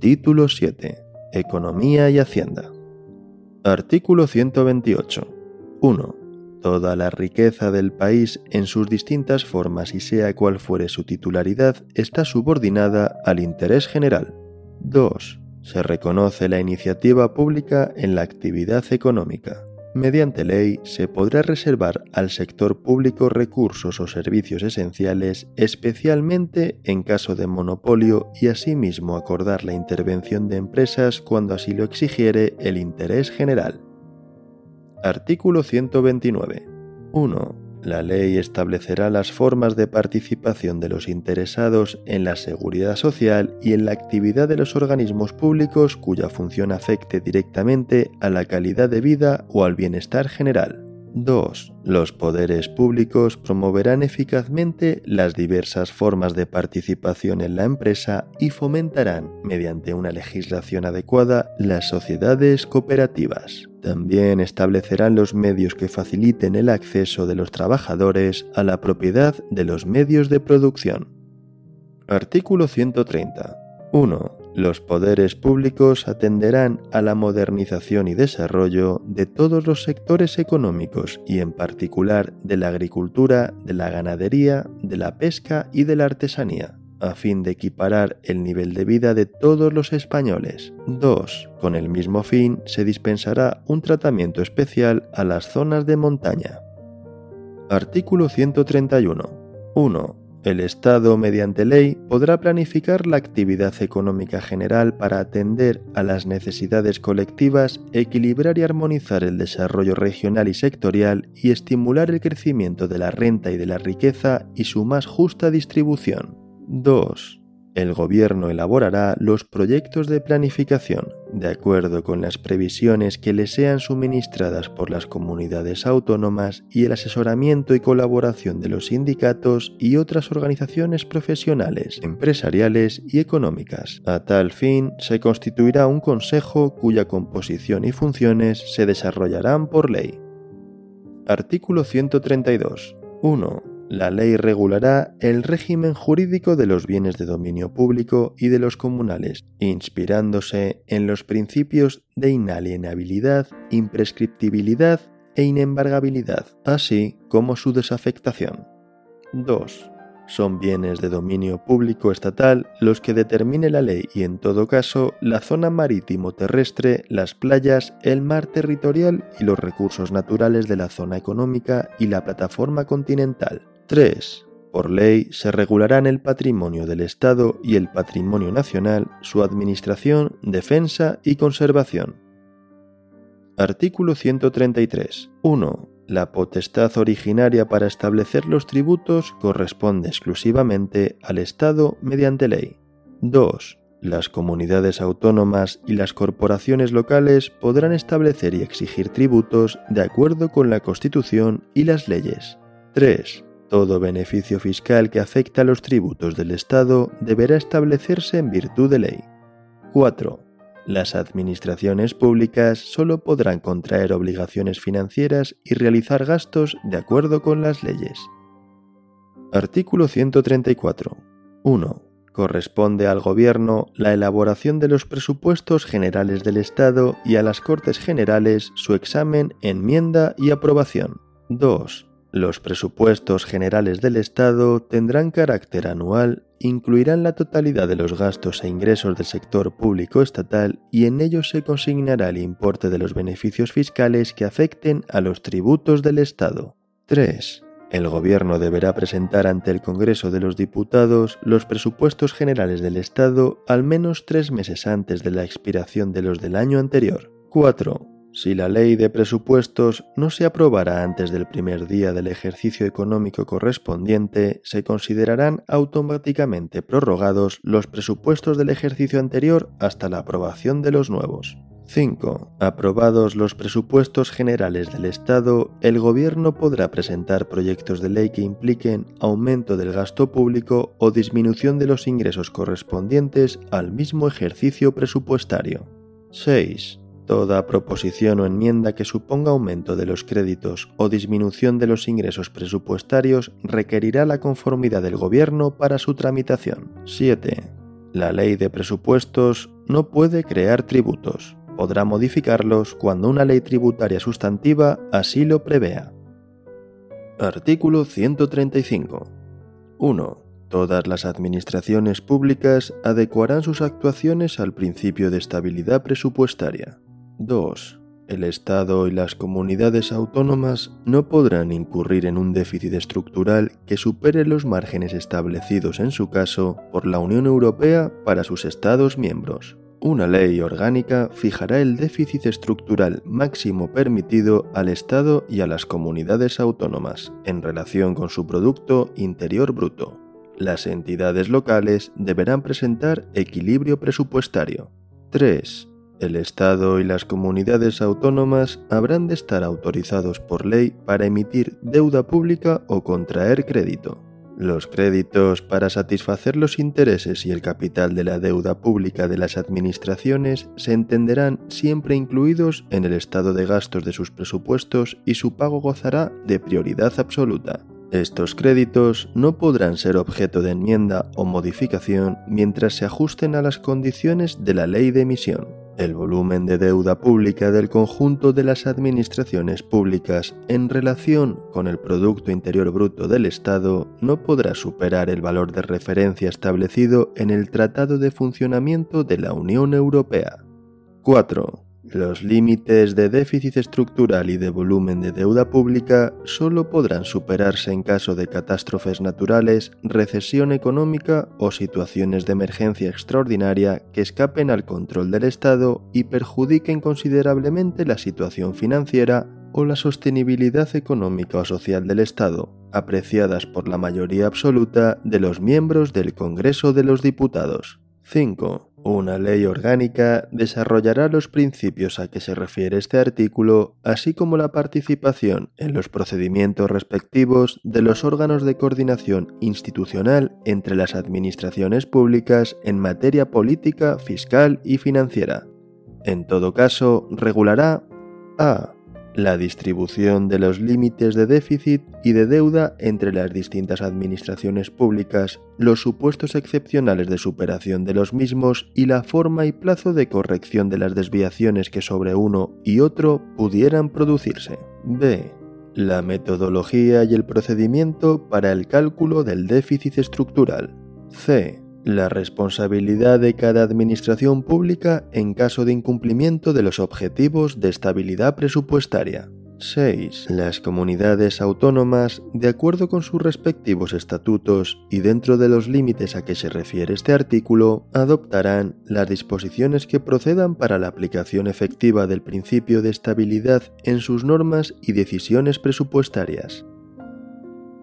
Título 7. Economía y Hacienda. Artículo 128. 1. Toda la riqueza del país en sus distintas formas y sea cual fuere su titularidad está subordinada al interés general. 2. Se reconoce la iniciativa pública en la actividad económica. Mediante ley se podrá reservar al sector público recursos o servicios esenciales, especialmente en caso de monopolio, y asimismo acordar la intervención de empresas cuando así lo exigiere el interés general. Artículo 129. 1. La ley establecerá las formas de participación de los interesados en la seguridad social y en la actividad de los organismos públicos cuya función afecte directamente a la calidad de vida o al bienestar general. 2. Los poderes públicos promoverán eficazmente las diversas formas de participación en la empresa y fomentarán, mediante una legislación adecuada, las sociedades cooperativas. También establecerán los medios que faciliten el acceso de los trabajadores a la propiedad de los medios de producción. Artículo 130. 1. Los poderes públicos atenderán a la modernización y desarrollo de todos los sectores económicos y en particular de la agricultura, de la ganadería, de la pesca y de la artesanía a fin de equiparar el nivel de vida de todos los españoles. 2. Con el mismo fin se dispensará un tratamiento especial a las zonas de montaña. Artículo 131. 1. El Estado, mediante ley, podrá planificar la actividad económica general para atender a las necesidades colectivas, equilibrar y armonizar el desarrollo regional y sectorial y estimular el crecimiento de la renta y de la riqueza y su más justa distribución. 2. El Gobierno elaborará los proyectos de planificación de acuerdo con las previsiones que le sean suministradas por las comunidades autónomas y el asesoramiento y colaboración de los sindicatos y otras organizaciones profesionales, empresariales y económicas. A tal fin, se constituirá un consejo cuya composición y funciones se desarrollarán por ley. Artículo 132. 1. La ley regulará el régimen jurídico de los bienes de dominio público y de los comunales, inspirándose en los principios de inalienabilidad, imprescriptibilidad e inembargabilidad, así como su desafectación. 2. Son bienes de dominio público estatal los que determine la ley y en todo caso la zona marítimo terrestre, las playas, el mar territorial y los recursos naturales de la zona económica y la plataforma continental. 3. Por ley se regularán el patrimonio del Estado y el patrimonio nacional, su administración, defensa y conservación. Artículo 133. 1. La potestad originaria para establecer los tributos corresponde exclusivamente al Estado mediante ley. 2. Las comunidades autónomas y las corporaciones locales podrán establecer y exigir tributos de acuerdo con la Constitución y las leyes. 3. Todo beneficio fiscal que afecta a los tributos del Estado deberá establecerse en virtud de ley. 4. Las administraciones públicas solo podrán contraer obligaciones financieras y realizar gastos de acuerdo con las leyes. Artículo 134. 1. Corresponde al Gobierno la elaboración de los presupuestos generales del Estado y a las Cortes Generales su examen, enmienda y aprobación. 2. Los presupuestos generales del Estado tendrán carácter anual, incluirán la totalidad de los gastos e ingresos del sector público estatal y en ellos se consignará el importe de los beneficios fiscales que afecten a los tributos del Estado. 3. El Gobierno deberá presentar ante el Congreso de los Diputados los presupuestos generales del Estado al menos tres meses antes de la expiración de los del año anterior. 4. Si la ley de presupuestos no se aprobara antes del primer día del ejercicio económico correspondiente, se considerarán automáticamente prorrogados los presupuestos del ejercicio anterior hasta la aprobación de los nuevos. 5. Aprobados los presupuestos generales del Estado, el Gobierno podrá presentar proyectos de ley que impliquen aumento del gasto público o disminución de los ingresos correspondientes al mismo ejercicio presupuestario. 6 Toda proposición o enmienda que suponga aumento de los créditos o disminución de los ingresos presupuestarios requerirá la conformidad del Gobierno para su tramitación. 7. La ley de presupuestos no puede crear tributos. Podrá modificarlos cuando una ley tributaria sustantiva así lo prevea. Artículo 135. 1. Todas las administraciones públicas adecuarán sus actuaciones al principio de estabilidad presupuestaria. 2. El Estado y las comunidades autónomas no podrán incurrir en un déficit estructural que supere los márgenes establecidos en su caso por la Unión Europea para sus Estados miembros. Una ley orgánica fijará el déficit estructural máximo permitido al Estado y a las comunidades autónomas en relación con su Producto Interior Bruto. Las entidades locales deberán presentar equilibrio presupuestario. 3 el Estado y las comunidades autónomas habrán de estar autorizados por ley para emitir deuda pública o contraer crédito. Los créditos para satisfacer los intereses y el capital de la deuda pública de las administraciones se entenderán siempre incluidos en el estado de gastos de sus presupuestos y su pago gozará de prioridad absoluta. Estos créditos no podrán ser objeto de enmienda o modificación mientras se ajusten a las condiciones de la ley de emisión. El volumen de deuda pública del conjunto de las administraciones públicas en relación con el Producto Interior Bruto del Estado no podrá superar el valor de referencia establecido en el Tratado de Funcionamiento de la Unión Europea. 4. Los límites de déficit estructural y de volumen de deuda pública solo podrán superarse en caso de catástrofes naturales, recesión económica o situaciones de emergencia extraordinaria que escapen al control del Estado y perjudiquen considerablemente la situación financiera o la sostenibilidad económica o social del Estado, apreciadas por la mayoría absoluta de los miembros del Congreso de los Diputados. 5. Una ley orgánica desarrollará los principios a que se refiere este artículo, así como la participación en los procedimientos respectivos de los órganos de coordinación institucional entre las administraciones públicas en materia política, fiscal y financiera. En todo caso, regulará a la distribución de los límites de déficit y de deuda entre las distintas administraciones públicas, los supuestos excepcionales de superación de los mismos y la forma y plazo de corrección de las desviaciones que sobre uno y otro pudieran producirse. B. La metodología y el procedimiento para el cálculo del déficit estructural. C la responsabilidad de cada administración pública en caso de incumplimiento de los objetivos de estabilidad presupuestaria. 6. Las comunidades autónomas, de acuerdo con sus respectivos estatutos y dentro de los límites a que se refiere este artículo, adoptarán las disposiciones que procedan para la aplicación efectiva del principio de estabilidad en sus normas y decisiones presupuestarias.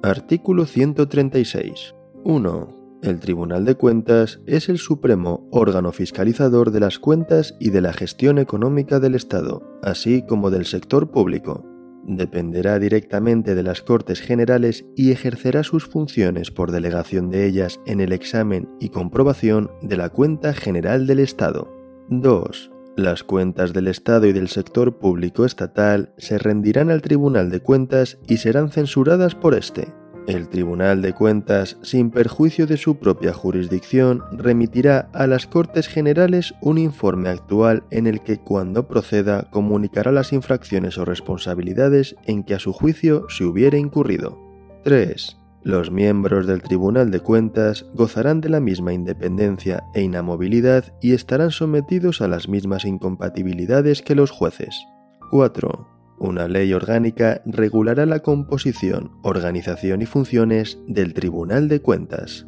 Artículo 136. 1. El Tribunal de Cuentas es el supremo órgano fiscalizador de las cuentas y de la gestión económica del Estado, así como del sector público. Dependerá directamente de las Cortes Generales y ejercerá sus funciones por delegación de ellas en el examen y comprobación de la cuenta general del Estado. 2. Las cuentas del Estado y del sector público estatal se rendirán al Tribunal de Cuentas y serán censuradas por éste. El Tribunal de Cuentas, sin perjuicio de su propia jurisdicción, remitirá a las Cortes Generales un informe actual en el que, cuando proceda, comunicará las infracciones o responsabilidades en que a su juicio se hubiere incurrido. 3. Los miembros del Tribunal de Cuentas gozarán de la misma independencia e inamovilidad y estarán sometidos a las mismas incompatibilidades que los jueces. 4. Una ley orgánica regulará la composición, organización y funciones del Tribunal de Cuentas.